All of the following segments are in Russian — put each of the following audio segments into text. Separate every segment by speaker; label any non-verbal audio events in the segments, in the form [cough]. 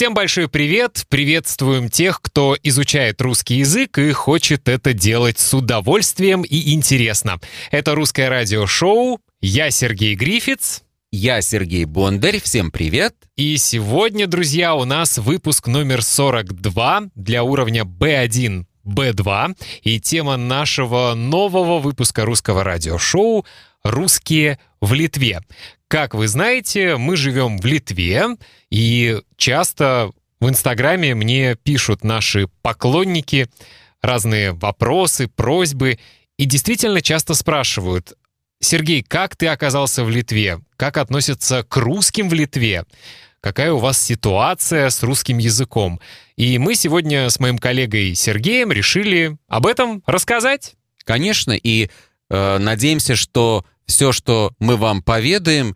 Speaker 1: Всем большой привет! Приветствуем тех, кто изучает русский язык и хочет это делать с удовольствием и интересно. Это русское радиошоу. Я Сергей Грифиц.
Speaker 2: Я Сергей Бондарь. Всем привет!
Speaker 1: И сегодня, друзья, у нас выпуск номер 42 для уровня B1 B2. И тема нашего нового выпуска русского радиошоу «Русские в Литве». Как вы знаете, мы живем в Литве, и часто в Инстаграме мне пишут наши поклонники разные вопросы, просьбы, и действительно часто спрашивают, Сергей, как ты оказался в Литве? Как относятся к русским в Литве? Какая у вас ситуация с русским языком? И мы сегодня с моим коллегой Сергеем решили об этом рассказать.
Speaker 2: Конечно, и э, надеемся, что все, что мы вам поведаем,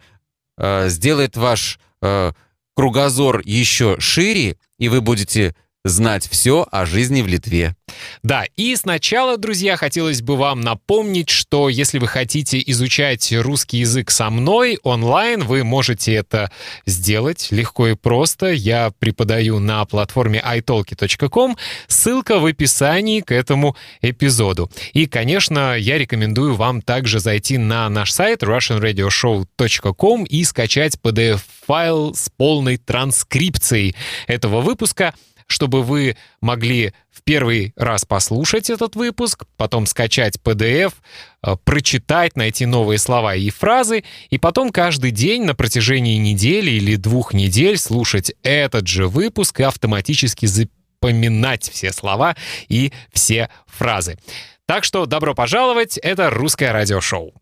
Speaker 2: э, сделает ваш э, кругозор еще шире, и вы будете знать все о жизни в Литве.
Speaker 1: Да, и сначала, друзья, хотелось бы вам напомнить, что если вы хотите изучать русский язык со мной онлайн, вы можете это сделать легко и просто. Я преподаю на платформе italki.com, ссылка в описании к этому эпизоду. И, конечно, я рекомендую вам также зайти на наш сайт russianradioshow.com и скачать PDF-файл с полной транскрипцией этого выпуска — чтобы вы могли в первый раз послушать этот выпуск, потом скачать PDF, э, прочитать, найти новые слова и фразы, и потом каждый день на протяжении недели или двух недель слушать этот же выпуск и автоматически запоминать все слова и все фразы. Так что добро пожаловать, это русское радиошоу.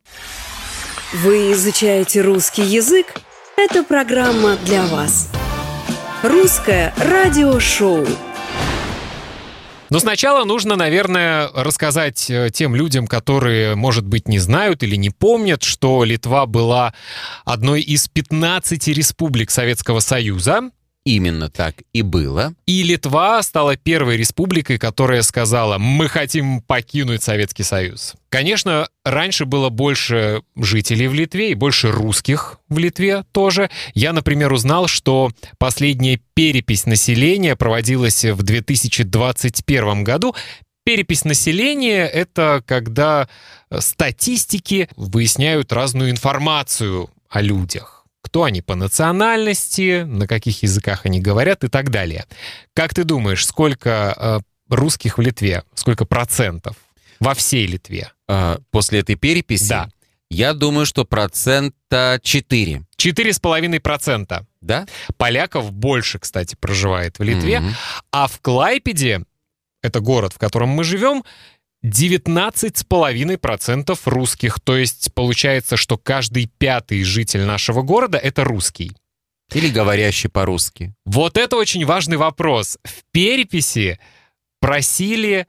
Speaker 3: Вы изучаете русский язык? Это программа для вас. Русское радиошоу.
Speaker 1: Но сначала нужно, наверное, рассказать э, тем людям, которые, может быть, не знают или не помнят, что Литва была одной из 15 республик Советского Союза.
Speaker 2: Именно так и было.
Speaker 1: И Литва стала первой республикой, которая сказала, мы хотим покинуть Советский Союз. Конечно, раньше было больше жителей в Литве и больше русских в Литве тоже. Я, например, узнал, что последняя перепись населения проводилась в 2021 году. Перепись населения — это когда статистики выясняют разную информацию о людях кто они по национальности, на каких языках они говорят и так далее. Как ты думаешь, сколько э, русских в Литве? Сколько процентов во всей Литве?
Speaker 2: А, после этой переписи?
Speaker 1: Да.
Speaker 2: Я думаю, что процента 4.
Speaker 1: 4,5%.
Speaker 2: Да?
Speaker 1: Поляков больше, кстати, проживает в Литве. Mm-hmm. А в Клайпеде, это город, в котором мы живем, 19,5% русских. То есть получается, что каждый пятый житель нашего города — это русский.
Speaker 2: Или говорящий по-русски.
Speaker 1: Вот это очень важный вопрос. В переписи просили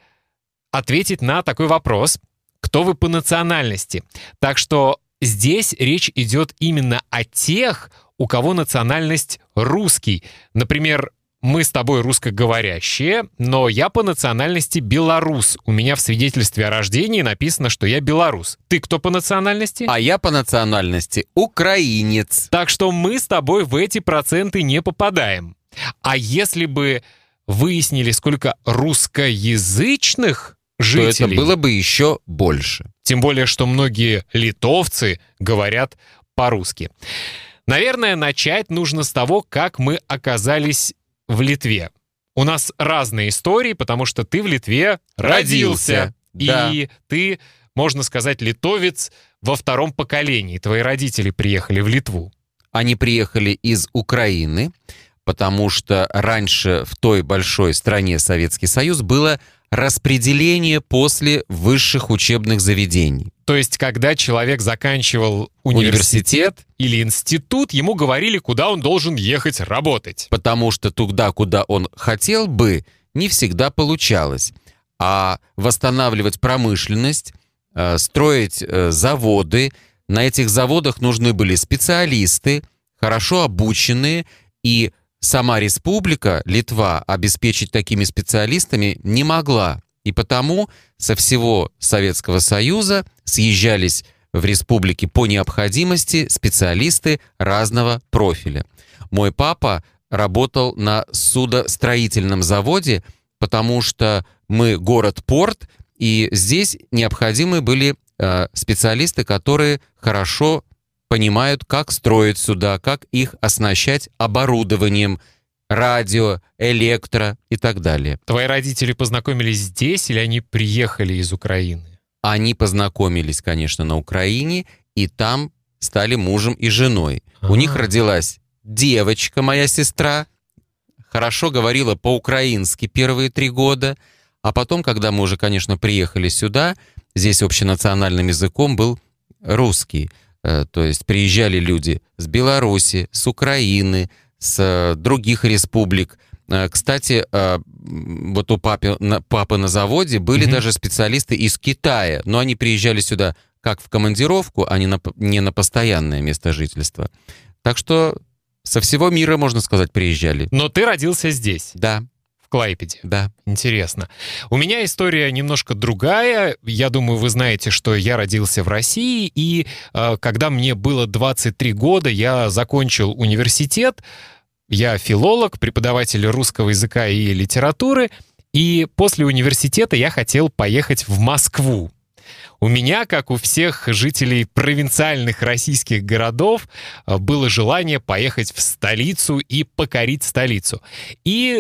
Speaker 1: ответить на такой вопрос, кто вы по национальности. Так что здесь речь идет именно о тех, у кого национальность русский. Например, мы с тобой русскоговорящие, но я по национальности белорус. У меня в свидетельстве о рождении написано, что я белорус. Ты кто по национальности?
Speaker 2: А я по национальности украинец.
Speaker 1: Так что мы с тобой в эти проценты не попадаем. А если бы выяснили, сколько русскоязычных жителей...
Speaker 2: То это было бы еще больше.
Speaker 1: Тем более, что многие литовцы говорят по-русски. Наверное, начать нужно с того, как мы оказались в Литве. У нас разные истории, потому что ты в Литве родился.
Speaker 2: родился.
Speaker 1: И ты, можно сказать, литовец во втором поколении. Твои родители приехали в Литву.
Speaker 2: Они приехали из Украины, потому что раньше в той большой стране Советский Союз было распределение после высших учебных заведений.
Speaker 1: То есть, когда человек заканчивал университет, университет или институт, ему говорили, куда он должен ехать работать.
Speaker 2: Потому что туда, куда он хотел бы, не всегда получалось. А восстанавливать промышленность, э, строить э, заводы, на этих заводах нужны были специалисты, хорошо обученные, и сама республика, Литва, обеспечить такими специалистами не могла. И потому со всего Советского Союза съезжались в республике по необходимости специалисты разного профиля. Мой папа работал на судостроительном заводе, потому что мы город-порт, и здесь необходимы были э, специалисты, которые хорошо понимают, как строить суда, как их оснащать оборудованием, радио, электро и так далее.
Speaker 1: Твои родители познакомились здесь или они приехали из Украины?
Speaker 2: Они познакомились, конечно, на Украине, и там стали мужем и женой. А-а-а. У них родилась девочка, моя сестра, хорошо говорила по-украински первые три года, а потом, когда мы уже, конечно, приехали сюда, здесь общенациональным языком был русский. Э, то есть приезжали люди с Беларуси, с Украины, с э, других республик. Э, кстати, вот у папы, папы на заводе были mm-hmm. даже специалисты из Китая, но они приезжали сюда как в командировку, а не на, не на постоянное место жительства. Так что со всего мира, можно сказать, приезжали.
Speaker 1: Но ты родился здесь?
Speaker 2: Да.
Speaker 1: Клайпеде?
Speaker 2: Да.
Speaker 1: Интересно. У меня история немножко другая. Я думаю, вы знаете, что я родился в России, и э, когда мне было 23 года, я закончил университет. Я филолог, преподаватель русского языка и литературы, и после университета я хотел поехать в Москву. У меня, как у всех жителей провинциальных российских городов, э, было желание поехать в столицу и покорить столицу. И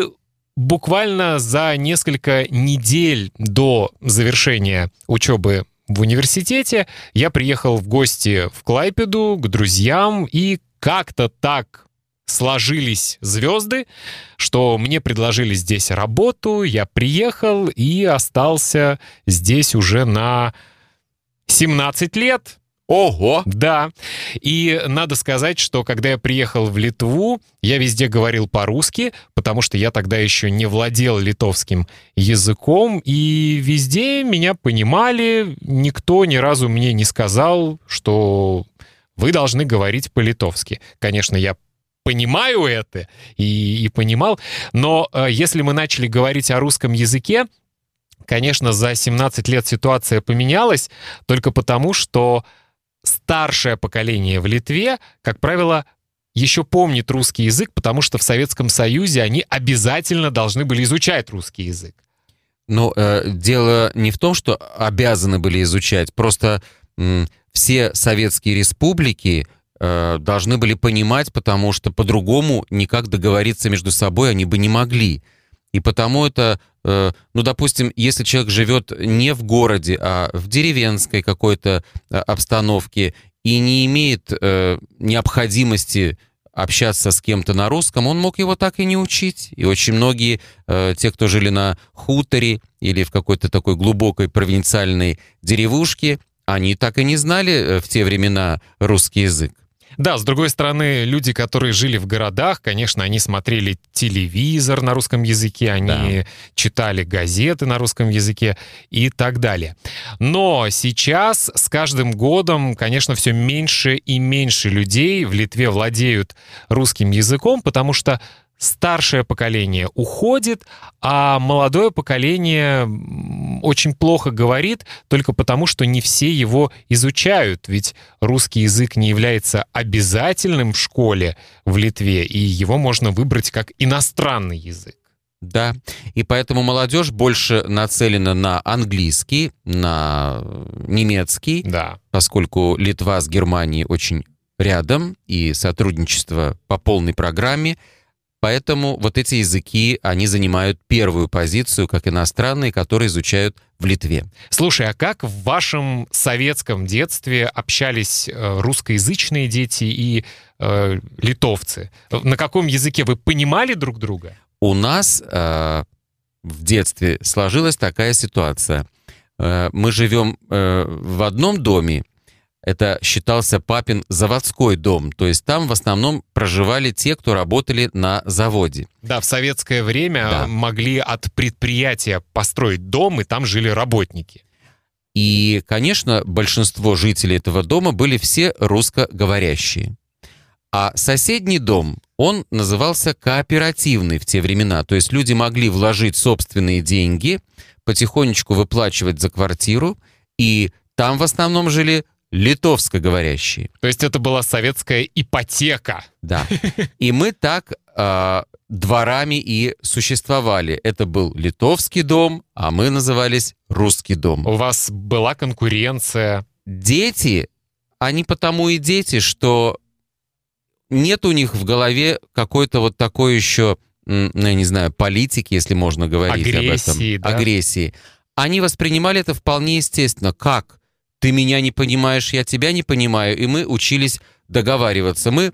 Speaker 1: буквально за несколько недель до завершения учебы в университете я приехал в гости в Клайпеду к друзьям, и как-то так сложились звезды, что мне предложили здесь работу, я приехал и остался здесь уже на 17 лет.
Speaker 2: Ого!
Speaker 1: Да. И надо сказать, что когда я приехал в Литву, я везде говорил по-русски, потому что я тогда еще не владел литовским языком, и везде меня понимали, никто ни разу мне не сказал, что вы должны говорить по-литовски. Конечно, я понимаю это и, и понимал, но э, если мы начали говорить о русском языке, Конечно, за 17 лет ситуация поменялась только потому, что старшее поколение в Литве, как правило, еще помнит русский язык, потому что в Советском Союзе они обязательно должны были изучать русский язык.
Speaker 2: Но э, дело не в том, что обязаны были изучать, просто э, все советские республики э, должны были понимать, потому что по-другому никак договориться между собой они бы не могли. И потому это, ну, допустим, если человек живет не в городе, а в деревенской какой-то э, обстановке и не имеет э, необходимости общаться с кем-то на русском, он мог его так и не учить. И очень многие, те, кто жили на хуторе или в какой-то такой глубокой провинциальной деревушке, они так и не знали в те времена русский язык.
Speaker 1: Да, с другой стороны, люди, которые жили в городах, конечно, они смотрели телевизор на русском языке, они да. читали газеты на русском языке и так далее. Но сейчас с каждым годом, конечно, все меньше и меньше людей в Литве владеют русским языком, потому что старшее поколение уходит, а молодое поколение очень плохо говорит только потому, что не все его изучают. Ведь русский язык не является обязательным в школе в Литве, и его можно выбрать как иностранный язык.
Speaker 2: Да, и поэтому молодежь больше нацелена на английский, на немецкий,
Speaker 1: да.
Speaker 2: поскольку Литва с Германией очень рядом, и сотрудничество по полной программе – Поэтому вот эти языки, они занимают первую позицию, как иностранные, которые изучают в Литве.
Speaker 1: Слушай, а как в вашем советском детстве общались э, русскоязычные дети и э, литовцы? На каком языке вы понимали друг друга?
Speaker 2: У нас э, в детстве сложилась такая ситуация. Э, мы живем э, в одном доме, это считался папин заводской дом, то есть там в основном проживали те, кто работали на заводе.
Speaker 1: Да, в советское время да. могли от предприятия построить дом, и там жили работники.
Speaker 2: И, конечно, большинство жителей этого дома были все русскоговорящие. А соседний дом, он назывался кооперативный в те времена, то есть люди могли вложить собственные деньги, потихонечку выплачивать за квартиру, и там в основном жили литовскоговорящие.
Speaker 1: То есть это была советская ипотека.
Speaker 2: Да. [laughs] И мы так э, дворами и существовали. Это был литовский дом, а мы назывались русский дом.
Speaker 1: У вас была конкуренция.
Speaker 2: Дети, они потому и дети, что нет у них в голове какой-то вот такой еще, ну, я не знаю, политики, если можно говорить
Speaker 1: Агрессии,
Speaker 2: об этом.
Speaker 1: да?
Speaker 2: Агрессии. Они воспринимали это вполне естественно. Как? Ты меня не понимаешь, я тебя не понимаю. И мы учились договариваться. Мы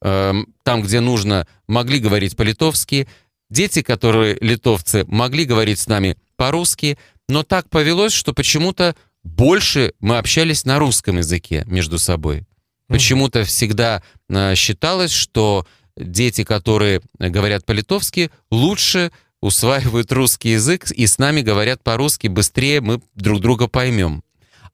Speaker 2: э, там, где нужно, могли говорить по-литовски. Дети, которые литовцы, могли говорить с нами по-русски. Но так повелось, что почему-то больше мы общались на русском языке между собой. Почему-то всегда э, считалось, что дети, которые говорят по-литовски, лучше усваивают русский язык и с нами говорят по-русски быстрее, мы друг друга поймем.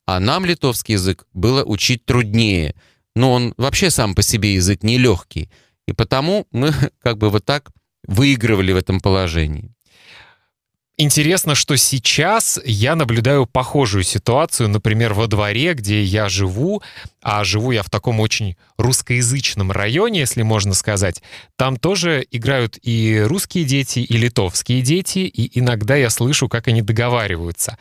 Speaker 2: А нам литовский язык было учить труднее. Но он вообще сам по себе язык нелегкий. И потому мы [laughs] как бы вот так выигрывали в этом положении.
Speaker 1: Интересно, что сейчас я наблюдаю похожую ситуацию, например, во дворе, где я живу, а живу я в таком очень русскоязычном районе, если можно сказать. Там тоже играют и русские дети, и литовские дети, и иногда я слышу, как они договариваются.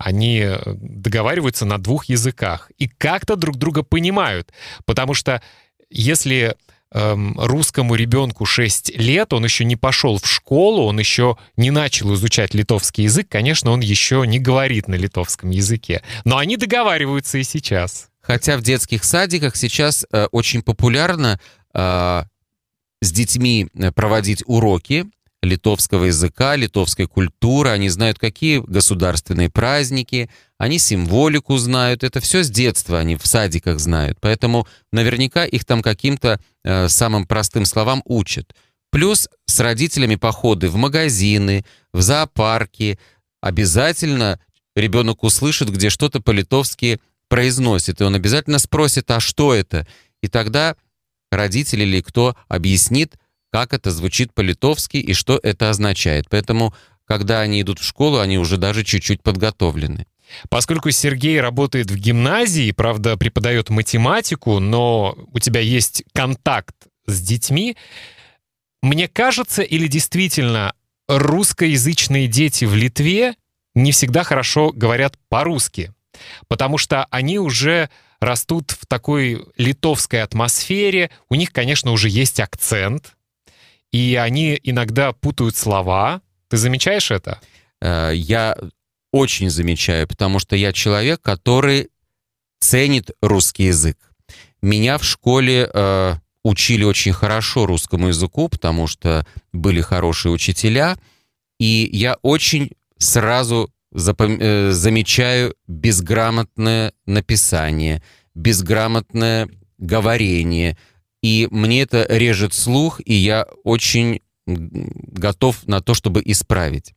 Speaker 1: Они э, договариваются на двух языках и как-то друг друга понимают, потому что если эм, русскому ребенку 6 лет, он еще не пошел в школу, он еще не начал изучать литовский язык, конечно, он еще не говорит на литовском языке. Но они договариваются и сейчас.
Speaker 2: Хотя в детских садиках сейчас э, очень популярно э, с детьми э, проводить уроки литовского языка, литовской культуры, они знают, какие государственные праздники, они символику знают, это все с детства они в садиках знают, поэтому наверняка их там каким-то э, самым простым словам учат. Плюс с родителями походы в магазины, в зоопарки, обязательно ребенок услышит, где что-то по-литовски произносит, и он обязательно спросит, а что это? И тогда родители или кто объяснит, как это звучит по-литовски и что это означает. Поэтому, когда они идут в школу, они уже даже чуть-чуть подготовлены.
Speaker 1: Поскольку Сергей работает в гимназии, правда, преподает математику, но у тебя есть контакт с детьми, мне кажется, или действительно русскоязычные дети в Литве не всегда хорошо говорят по-русски, потому что они уже растут в такой литовской атмосфере, у них, конечно, уже есть акцент, и они иногда путают слова. Ты замечаешь это?
Speaker 2: Э, Я очень замечаю, потому что я человек, который ценит русский язык. Меня в школе э, учили очень хорошо русскому языку, потому что были хорошие учителя, и я очень сразу запом- э, замечаю безграмотное написание, безграмотное говорение, и мне это режет слух, и я очень готов на то, чтобы исправить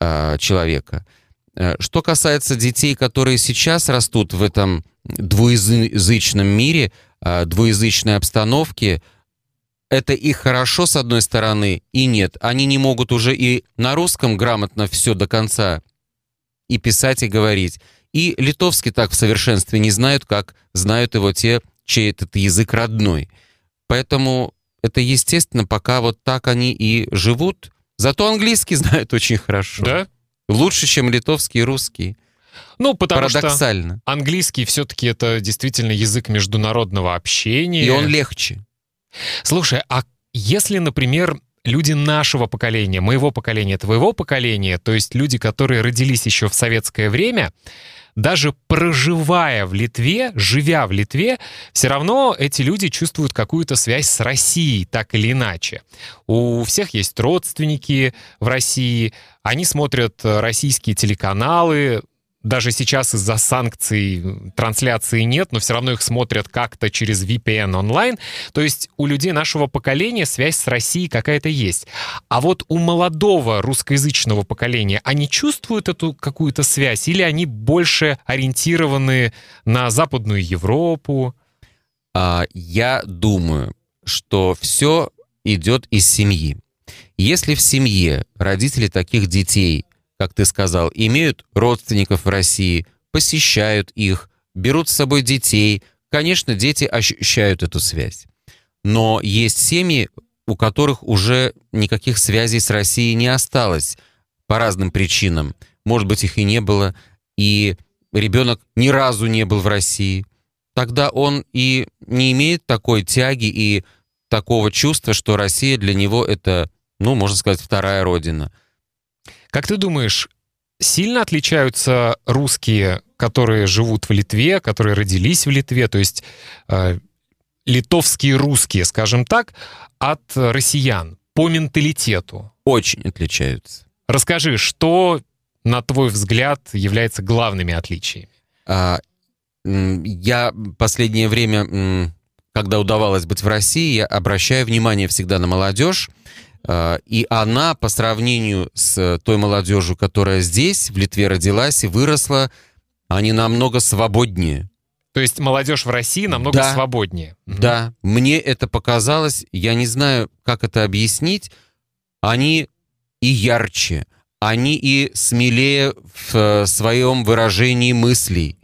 Speaker 2: э, человека. Что касается детей, которые сейчас растут в этом двуязычном мире, э, двуязычной обстановке, это и хорошо, с одной стороны, и нет. Они не могут уже и на русском грамотно все до конца и писать, и говорить. И литовский так в совершенстве не знают, как знают его те, чей этот язык родной. Поэтому это естественно, пока вот так они и живут. Зато английский [laughs] знают очень хорошо.
Speaker 1: Да?
Speaker 2: Лучше, чем литовский и русский.
Speaker 1: Ну, потому
Speaker 2: Парадоксально.
Speaker 1: что английский все-таки это действительно язык международного общения.
Speaker 2: И он легче.
Speaker 1: Слушай, а если, например, люди нашего поколения, моего поколения, твоего поколения, то есть люди, которые родились еще в советское время, даже проживая в Литве, живя в Литве, все равно эти люди чувствуют какую-то связь с Россией, так или иначе. У всех есть родственники в России, они смотрят российские телеканалы, даже сейчас из-за санкций трансляции нет, но все равно их смотрят как-то через VPN онлайн. То есть у людей нашего поколения связь с Россией какая-то есть. А вот у молодого русскоязычного поколения они чувствуют эту какую-то связь или они больше ориентированы на Западную Европу?
Speaker 2: А, я думаю, что все идет из семьи. Если в семье родители таких детей как ты сказал, имеют родственников в России, посещают их, берут с собой детей. Конечно, дети ощущают эту связь. Но есть семьи, у которых уже никаких связей с Россией не осталось по разным причинам. Может быть, их и не было. И ребенок ни разу не был в России. Тогда он и не имеет такой тяги и такого чувства, что Россия для него это, ну, можно сказать, вторая родина.
Speaker 1: Как ты думаешь, сильно отличаются русские, которые живут в Литве, которые родились в Литве, то есть э, литовские русские, скажем так, от россиян по менталитету?
Speaker 2: Очень отличаются.
Speaker 1: Расскажи, что, на твой взгляд, является главными отличиями?
Speaker 2: А, я последнее время, когда удавалось быть в России, я обращаю внимание всегда на молодежь, и она по сравнению с той молодежью, которая здесь, в Литве родилась и выросла, они намного свободнее.
Speaker 1: То есть молодежь в России намного
Speaker 2: да,
Speaker 1: свободнее.
Speaker 2: Да, мне это показалось, я не знаю, как это объяснить. Они и ярче, они и смелее в э, своем выражении мыслей.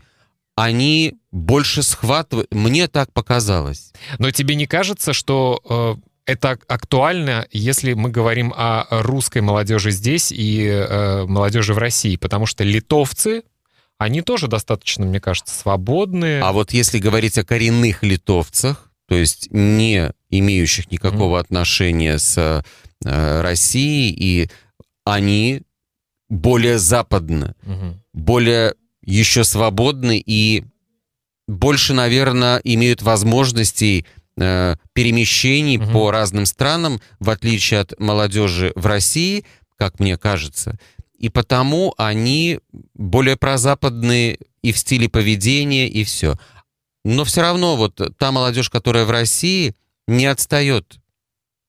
Speaker 2: Они больше схватывают. Мне так показалось.
Speaker 1: Но тебе не кажется, что э, это актуально, если мы говорим о русской молодежи здесь и э, молодежи в России? Потому что литовцы они тоже достаточно, мне кажется, свободные.
Speaker 2: А вот если говорить о коренных литовцах, то есть не имеющих никакого mm-hmm. отношения с э, Россией, и они более западны, mm-hmm. более еще свободны и больше, наверное, имеют возможностей э, перемещений mm-hmm. по разным странам, в отличие от молодежи в России, как мне кажется и потому они более прозападные и в стиле поведения, и все. Но все равно вот та молодежь, которая в России, не отстает,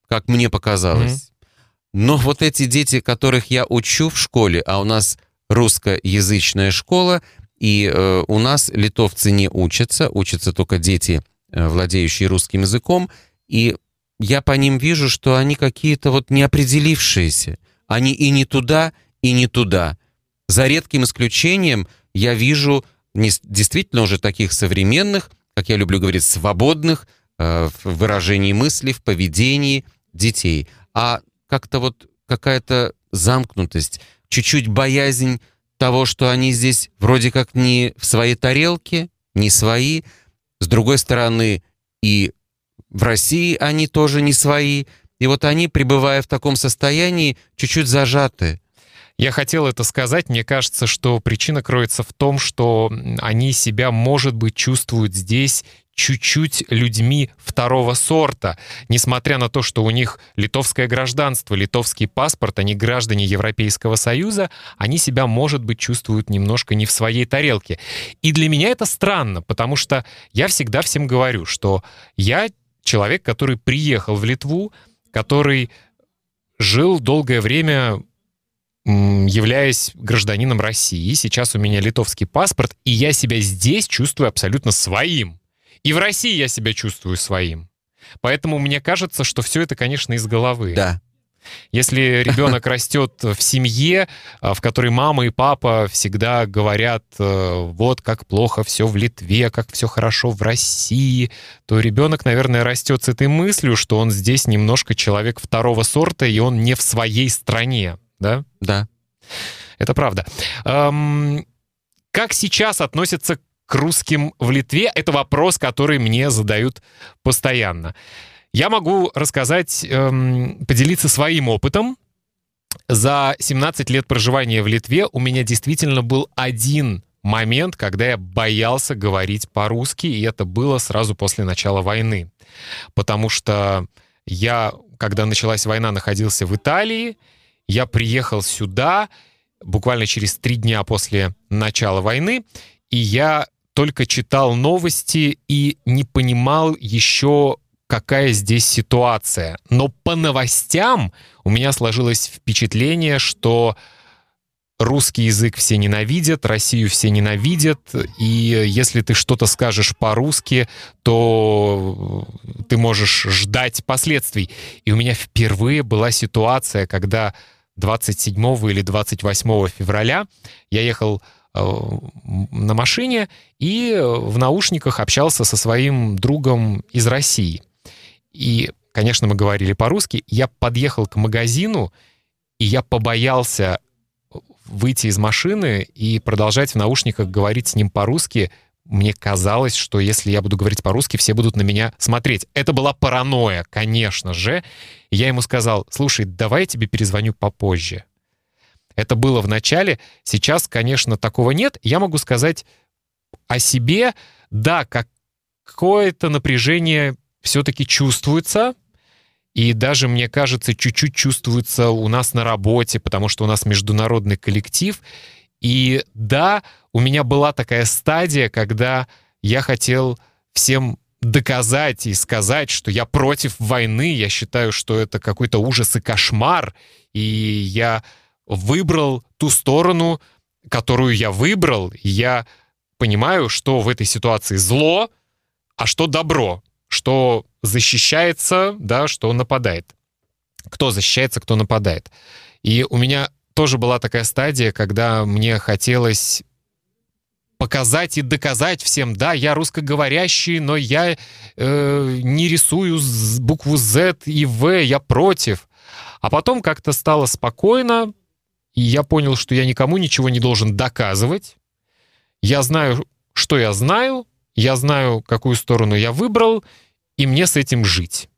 Speaker 2: как мне показалось. Mm-hmm. Но вот эти дети, которых я учу в школе, а у нас русскоязычная школа, и э, у нас литовцы не учатся, учатся только дети, владеющие русским языком, и я по ним вижу, что они какие-то вот неопределившиеся. Они и не туда, и не туда. За редким исключением я вижу действительно уже таких современных, как я люблю говорить, свободных э, в выражении мысли, в поведении детей. А как-то вот какая-то замкнутость, чуть-чуть боязнь того, что они здесь вроде как не в своей тарелке, не свои. С другой стороны, и в России они тоже не свои. И вот они, пребывая в таком состоянии, чуть-чуть зажаты.
Speaker 1: Я хотел это сказать. Мне кажется, что причина кроется в том, что они себя, может быть, чувствуют здесь чуть-чуть людьми второго сорта, несмотря на то, что у них литовское гражданство, литовский паспорт, они граждане Европейского Союза, они себя, может быть, чувствуют немножко не в своей тарелке. И для меня это странно, потому что я всегда всем говорю, что я человек, который приехал в Литву, который жил долгое время являясь гражданином России, сейчас у меня литовский паспорт, и я себя здесь чувствую абсолютно своим. И в России я себя чувствую своим. Поэтому мне кажется, что все это, конечно, из головы.
Speaker 2: Да.
Speaker 1: Если ребенок растет в семье, а, в которой мама и папа всегда говорят, э, вот как плохо все в Литве, как все хорошо в России, то ребенок, наверное, растет с этой мыслью, что он здесь немножко человек второго сорта, и он не в своей стране да?
Speaker 2: Да.
Speaker 1: Это правда. Эм, как сейчас относятся к русским в Литве? Это вопрос, который мне задают постоянно. Я могу рассказать, эм, поделиться своим опытом. За 17 лет проживания в Литве у меня действительно был один момент, когда я боялся говорить по-русски, и это было сразу после начала войны. Потому что я, когда началась война, находился в Италии, я приехал сюда буквально через три дня после начала войны, и я только читал новости и не понимал еще, какая здесь ситуация. Но по новостям у меня сложилось впечатление, что русский язык все ненавидят, Россию все ненавидят, и если ты что-то скажешь по-русски, то ты можешь ждать последствий. И у меня впервые была ситуация, когда 27 или 28 февраля я ехал на машине и в наушниках общался со своим другом из России. И, конечно, мы говорили по-русски. Я подъехал к магазину, и я побоялся выйти из машины и продолжать в наушниках говорить с ним по-русски. Мне казалось, что если я буду говорить по-русски, все будут на меня смотреть. Это была паранойя, конечно же. Я ему сказал, слушай, давай я тебе перезвоню попозже. Это было в начале. Сейчас, конечно, такого нет. Я могу сказать о себе. Да, какое-то напряжение все-таки чувствуется. И даже, мне кажется, чуть-чуть чувствуется у нас на работе, потому что у нас международный коллектив. И да, у меня была такая стадия, когда я хотел всем доказать и сказать, что я против войны, я считаю, что это какой-то ужас и кошмар, и я выбрал ту сторону, которую я выбрал, и я понимаю, что в этой ситуации зло, а что добро, что защищается, да, что нападает. Кто защищается, кто нападает. И у меня тоже была такая стадия, когда мне хотелось показать и доказать всем, да, я русскоговорящий, но я э, не рисую букву Z и В, я против. А потом как-то стало спокойно, и я понял, что я никому ничего не должен доказывать. Я знаю, что я знаю, я знаю, какую сторону я выбрал, и мне с этим жить.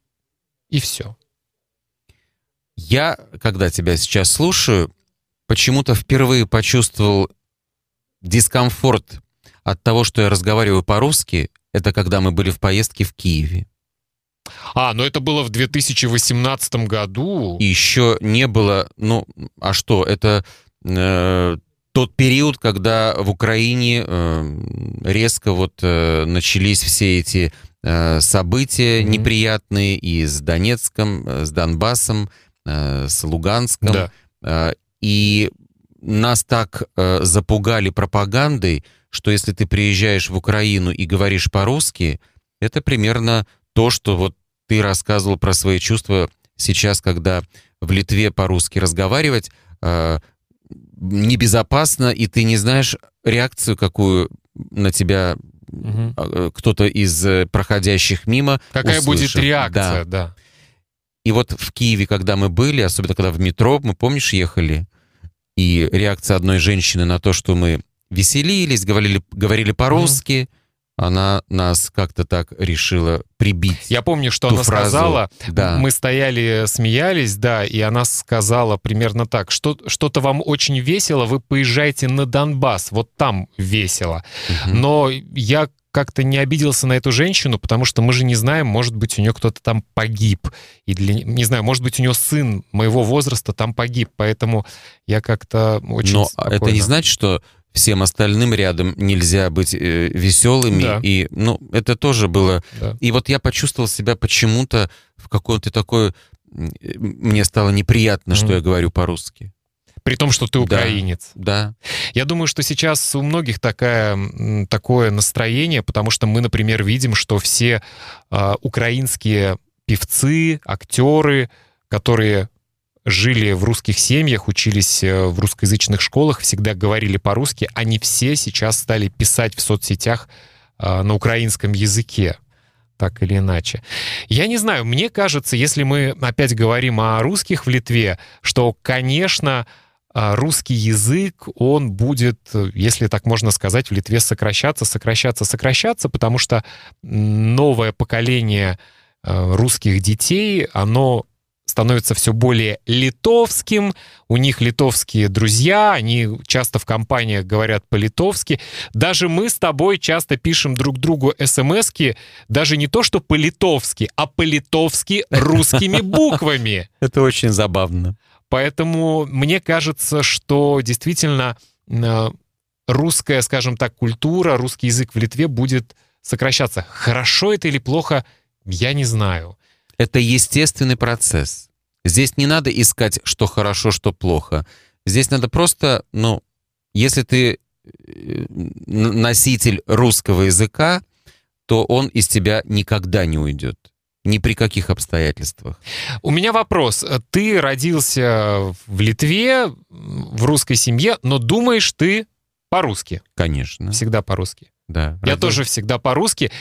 Speaker 1: И все.
Speaker 2: Я, когда тебя сейчас слушаю, почему-то впервые почувствовал дискомфорт от того, что я разговариваю по-русски. Это когда мы были в поездке в Киеве.
Speaker 1: А, но это было в 2018 году.
Speaker 2: И еще не было, ну, а что, это э, тот период, когда в Украине э, резко вот э, начались все эти э, события mm-hmm. неприятные и с Донецком, с Донбассом, с Луганском. Да. И нас так запугали пропагандой, что если ты приезжаешь в Украину и говоришь по-русски, это примерно то, что вот ты рассказывал про свои чувства сейчас, когда в Литве по-русски разговаривать небезопасно, и ты не знаешь реакцию, какую на тебя угу. кто-то из э, проходящих мимо
Speaker 1: Какая услышит. будет реакция, да. да.
Speaker 2: И вот в Киеве, когда мы были, особенно когда в метро, мы, помнишь, ехали, и реакция одной женщины на то, что мы веселились, говорили, говорили по-русски, она нас как-то так решила прибить.
Speaker 1: Я помню, что она фразу. сказала, да. мы стояли, смеялись, да, и она сказала примерно так, что что-то вам очень весело, вы поезжайте на Донбасс, вот там весело. Угу. Но я как-то не обиделся на эту женщину, потому что мы же не знаем, может быть, у нее кто-то там погиб. И для, не знаю, может быть, у нее сын моего возраста там погиб. Поэтому я как-то очень
Speaker 2: Но спокойно. это не значит, что всем остальным рядом нельзя быть э, веселыми. Да. И, ну, это тоже было... Да. И вот я почувствовал себя почему-то в каком-то такой... Мне стало неприятно, mm. что я говорю по-русски.
Speaker 1: При том, что ты украинец.
Speaker 2: Да. да.
Speaker 1: Я думаю, что сейчас у многих такая, такое настроение, потому что мы, например, видим, что все э, украинские певцы, актеры, которые жили в русских семьях, учились э, в русскоязычных школах, всегда говорили по-русски, они все сейчас стали писать в соцсетях э, на украинском языке так или иначе. Я не знаю, мне кажется, если мы опять говорим о русских в Литве, что, конечно, э, русский язык, он будет, если так можно сказать, в Литве сокращаться, сокращаться, сокращаться, потому что новое поколение русских детей, оно становится все более литовским, у них литовские друзья, они часто в компаниях говорят по-литовски. Даже мы с тобой часто пишем друг другу смс даже не то, что по-литовски, а по-литовски русскими [laughs] буквами.
Speaker 2: Это очень забавно.
Speaker 1: Поэтому мне кажется, что действительно э, русская, скажем так, культура, русский язык в Литве будет сокращаться. Хорошо это или плохо, я не знаю.
Speaker 2: Это естественный процесс. Здесь не надо искать, что хорошо, что плохо. Здесь надо просто, ну, если ты э, носитель русского языка, то он из тебя никогда не уйдет. Ни при каких обстоятельствах.
Speaker 1: У меня вопрос. Ты родился в Литве, в русской семье, но думаешь ты По-русски.
Speaker 2: Конечно.
Speaker 1: Всегда по-русски.
Speaker 2: Да.
Speaker 1: Я
Speaker 2: Разве-
Speaker 1: тоже всегда по-русски.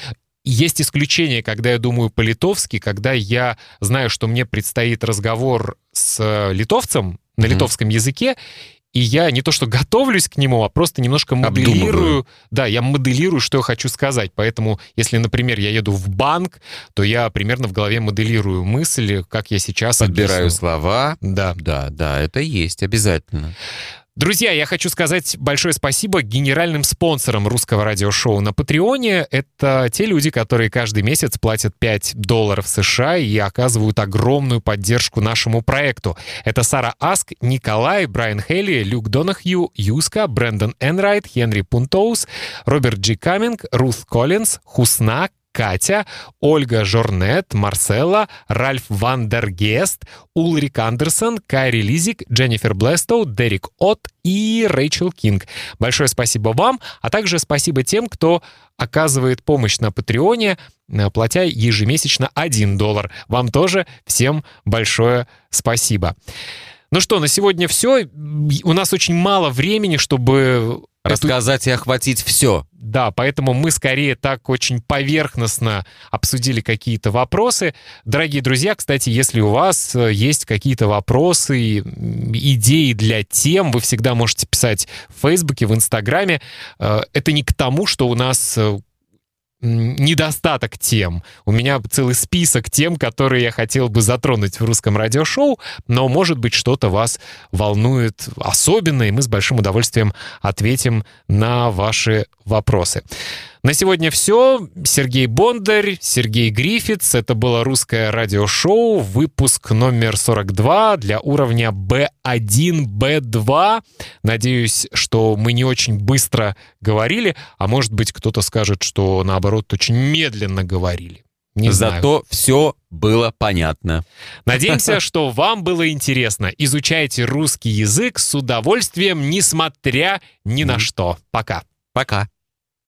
Speaker 1: Есть исключение, когда я думаю по-литовски, когда я знаю, что мне предстоит разговор с э, литовцем на
Speaker 2: Мгм.
Speaker 1: литовском языке, и я не то что готовлюсь к нему, а просто немножко моделирую.
Speaker 2: Обдумываю.
Speaker 1: Да, я моделирую, что я хочу сказать. Поэтому, если, например, я еду в банк, то я примерно в голове моделирую мысли, как я сейчас
Speaker 2: Подбираю
Speaker 1: описываю.
Speaker 2: слова.
Speaker 1: Да.
Speaker 2: Да, да, это есть обязательно.
Speaker 1: Друзья, я хочу сказать большое спасибо генеральным спонсорам русского радиошоу на Патреоне. Это те люди, которые каждый месяц платят 5 долларов США и оказывают огромную поддержку нашему проекту. Это Сара Аск, Николай, Брайан Хелли, Люк Донахью, Юска, Брэндон Энрайт, Хенри Пунтоус, Роберт Джи Каминг, Рут Коллинз, Хусна, Катя, Ольга Жорнет, Марсела, Ральф Вандергест, Улрик Андерсон, Кайри Лизик, Дженнифер Блестоу, Дерек Отт и Рэйчел Кинг. Большое спасибо вам, а также спасибо тем, кто оказывает помощь на Patreon е, э, платя ежемесячно 1 доллар. Вам тоже всем большое спасибо. Ну что, на сегодня все. У нас очень мало времени, чтобы
Speaker 2: Рассказать и охватить все.
Speaker 1: да, поэтому мы скорее так очень поверхностно обсудили какие-то вопросы. Дорогие друзья, кстати, если у вас э, есть какие-то вопросы, идеи для тем, вы всегда можете писать в Фейсбуке, в Инстаграме. Э, Это не к тому, что у нас э, недостаток тем. У меня целый список тем, которые я хотел бы затронуть в русском радиошоу, но, может быть, что-то вас волнует особенно, и мы с большим удовольствием ответим на ваши вопросы. На сегодня все. Сергей Бондарь, Сергей Грифиц. Это было русское радиошоу, выпуск номер 42 для уровня B1, B2. Надеюсь, что мы не очень быстро говорили, а может быть, кто-то скажет, что наоборот очень медленно говорили. Не знаю.
Speaker 2: Зато все было понятно.
Speaker 1: Надеемся, [laughs] что вам было интересно. Изучайте русский язык с удовольствием, несмотря ни на что. Пока.
Speaker 2: Пока.